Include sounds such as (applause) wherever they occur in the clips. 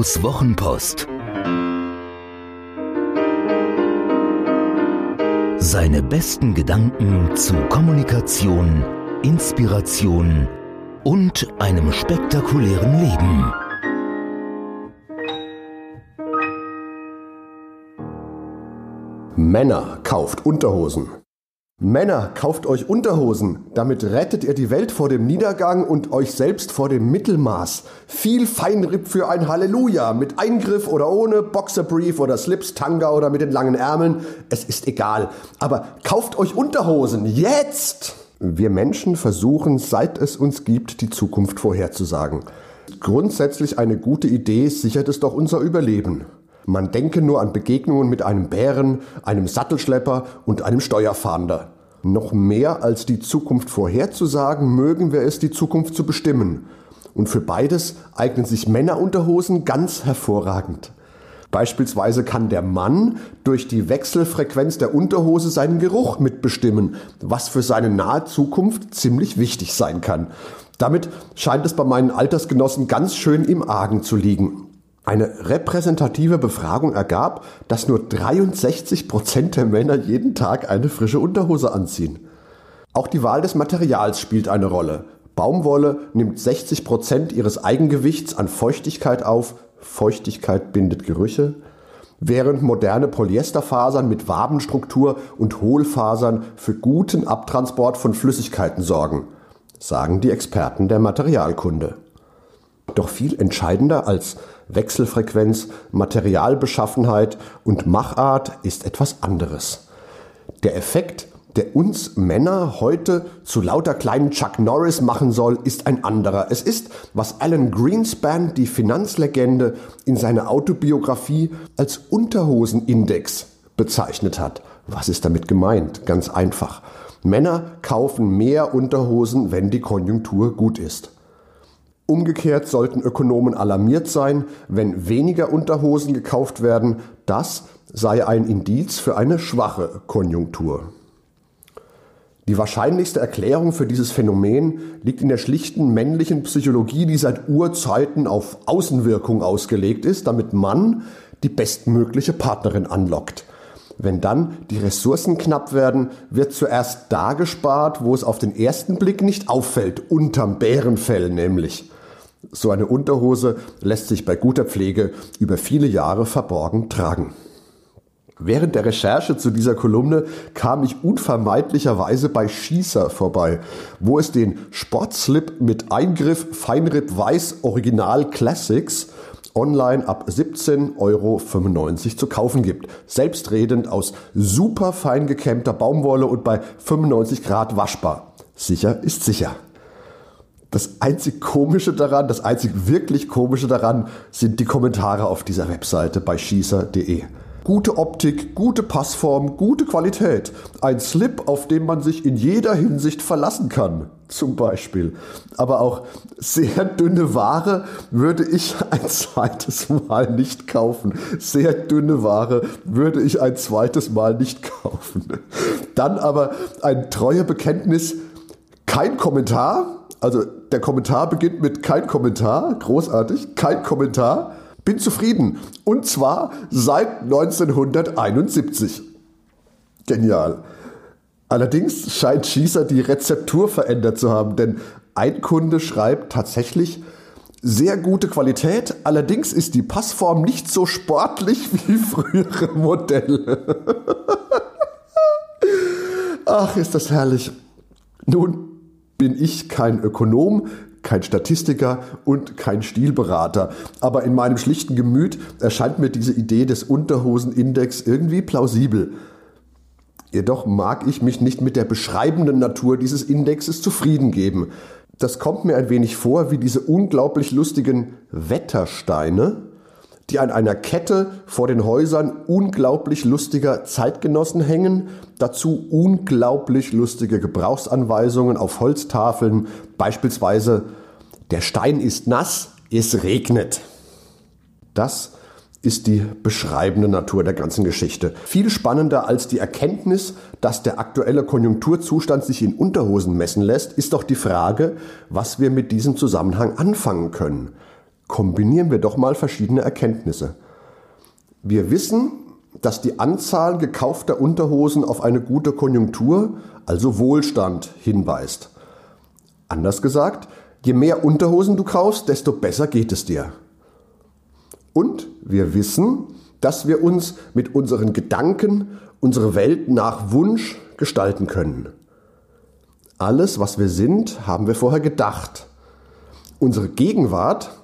Ottos Wochenpost. Seine besten Gedanken zu Kommunikation, Inspiration und einem spektakulären Leben. Männer kauft Unterhosen. Männer, kauft euch Unterhosen. Damit rettet ihr die Welt vor dem Niedergang und euch selbst vor dem Mittelmaß. Viel Feinripp für ein Halleluja. Mit Eingriff oder ohne, Boxerbrief oder Slips, Tanga oder mit den langen Ärmeln. Es ist egal. Aber kauft euch Unterhosen. Jetzt! Wir Menschen versuchen, seit es uns gibt, die Zukunft vorherzusagen. Grundsätzlich eine gute Idee sichert es doch unser Überleben. Man denke nur an Begegnungen mit einem Bären, einem Sattelschlepper und einem Steuerfahnder. Noch mehr als die Zukunft vorherzusagen, mögen wir es, die Zukunft zu bestimmen. Und für beides eignen sich Männerunterhosen ganz hervorragend. Beispielsweise kann der Mann durch die Wechselfrequenz der Unterhose seinen Geruch mitbestimmen, was für seine nahe Zukunft ziemlich wichtig sein kann. Damit scheint es bei meinen Altersgenossen ganz schön im Argen zu liegen. Eine repräsentative Befragung ergab, dass nur 63 Prozent der Männer jeden Tag eine frische Unterhose anziehen. Auch die Wahl des Materials spielt eine Rolle. Baumwolle nimmt 60 Prozent ihres Eigengewichts an Feuchtigkeit auf. Feuchtigkeit bindet Gerüche. Während moderne Polyesterfasern mit Wabenstruktur und Hohlfasern für guten Abtransport von Flüssigkeiten sorgen, sagen die Experten der Materialkunde. Doch viel entscheidender als Wechselfrequenz, Materialbeschaffenheit und Machart ist etwas anderes. Der Effekt, der uns Männer heute zu lauter kleinen Chuck Norris machen soll, ist ein anderer. Es ist, was Alan Greenspan, die Finanzlegende, in seiner Autobiografie als Unterhosenindex bezeichnet hat. Was ist damit gemeint? Ganz einfach. Männer kaufen mehr Unterhosen, wenn die Konjunktur gut ist. Umgekehrt sollten Ökonomen alarmiert sein, wenn weniger Unterhosen gekauft werden. Das sei ein Indiz für eine schwache Konjunktur. Die wahrscheinlichste Erklärung für dieses Phänomen liegt in der schlichten männlichen Psychologie, die seit Urzeiten auf Außenwirkung ausgelegt ist, damit man die bestmögliche Partnerin anlockt. Wenn dann die Ressourcen knapp werden, wird zuerst da gespart, wo es auf den ersten Blick nicht auffällt, unterm Bärenfell nämlich. So eine Unterhose lässt sich bei guter Pflege über viele Jahre verborgen tragen. Während der Recherche zu dieser Kolumne kam ich unvermeidlicherweise bei Schießer vorbei, wo es den Sportslip mit Eingriff Feinripp Weiß Original Classics online ab 17,95 Euro zu kaufen gibt. Selbstredend aus super fein gekämmter Baumwolle und bei 95 Grad waschbar. Sicher ist sicher. Das einzig Komische daran, das einzig wirklich Komische daran sind die Kommentare auf dieser Webseite bei schießer.de. Gute Optik, gute Passform, gute Qualität. Ein Slip, auf den man sich in jeder Hinsicht verlassen kann, zum Beispiel. Aber auch sehr dünne Ware würde ich ein zweites Mal nicht kaufen. Sehr dünne Ware würde ich ein zweites Mal nicht kaufen. Dann aber ein treuer Bekenntnis, kein Kommentar, also der Kommentar beginnt mit kein Kommentar, großartig, kein Kommentar, bin zufrieden. Und zwar seit 1971. Genial. Allerdings scheint Schießer die Rezeptur verändert zu haben, denn ein Kunde schreibt tatsächlich sehr gute Qualität, allerdings ist die Passform nicht so sportlich (laughs) wie frühere Modelle. (laughs) Ach, ist das herrlich. Nun bin ich kein Ökonom, kein Statistiker und kein Stilberater. Aber in meinem schlichten Gemüt erscheint mir diese Idee des Unterhosenindex irgendwie plausibel. Jedoch mag ich mich nicht mit der beschreibenden Natur dieses Indexes zufrieden geben. Das kommt mir ein wenig vor wie diese unglaublich lustigen Wettersteine, die an einer Kette vor den Häusern unglaublich lustiger Zeitgenossen hängen, dazu unglaublich lustige Gebrauchsanweisungen auf Holztafeln, beispielsweise der Stein ist nass, es regnet. Das ist die beschreibende Natur der ganzen Geschichte. Viel spannender als die Erkenntnis, dass der aktuelle Konjunkturzustand sich in Unterhosen messen lässt, ist doch die Frage, was wir mit diesem Zusammenhang anfangen können. Kombinieren wir doch mal verschiedene Erkenntnisse. Wir wissen, dass die Anzahl gekaufter Unterhosen auf eine gute Konjunktur, also Wohlstand, hinweist. Anders gesagt, je mehr Unterhosen du kaufst, desto besser geht es dir. Und wir wissen, dass wir uns mit unseren Gedanken unsere Welt nach Wunsch gestalten können. Alles, was wir sind, haben wir vorher gedacht. Unsere Gegenwart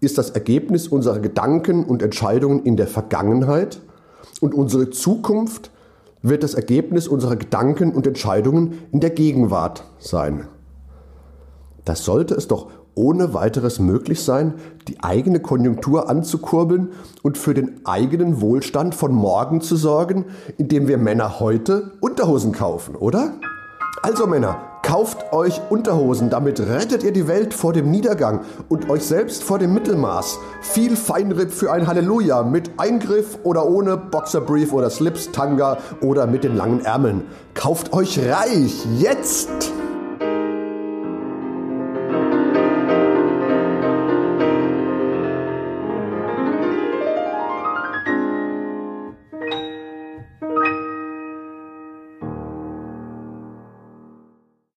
ist das Ergebnis unserer Gedanken und Entscheidungen in der Vergangenheit und unsere Zukunft wird das Ergebnis unserer Gedanken und Entscheidungen in der Gegenwart sein. Das sollte es doch ohne weiteres möglich sein, die eigene Konjunktur anzukurbeln und für den eigenen Wohlstand von morgen zu sorgen, indem wir Männer heute Unterhosen kaufen, oder? Also Männer, kauft euch Unterhosen, damit rettet ihr die Welt vor dem Niedergang und euch selbst vor dem Mittelmaß. Viel Feinripp für ein Halleluja mit Eingriff oder ohne Boxerbrief oder Slips, Tanga oder mit den langen Ärmeln. Kauft euch reich, jetzt!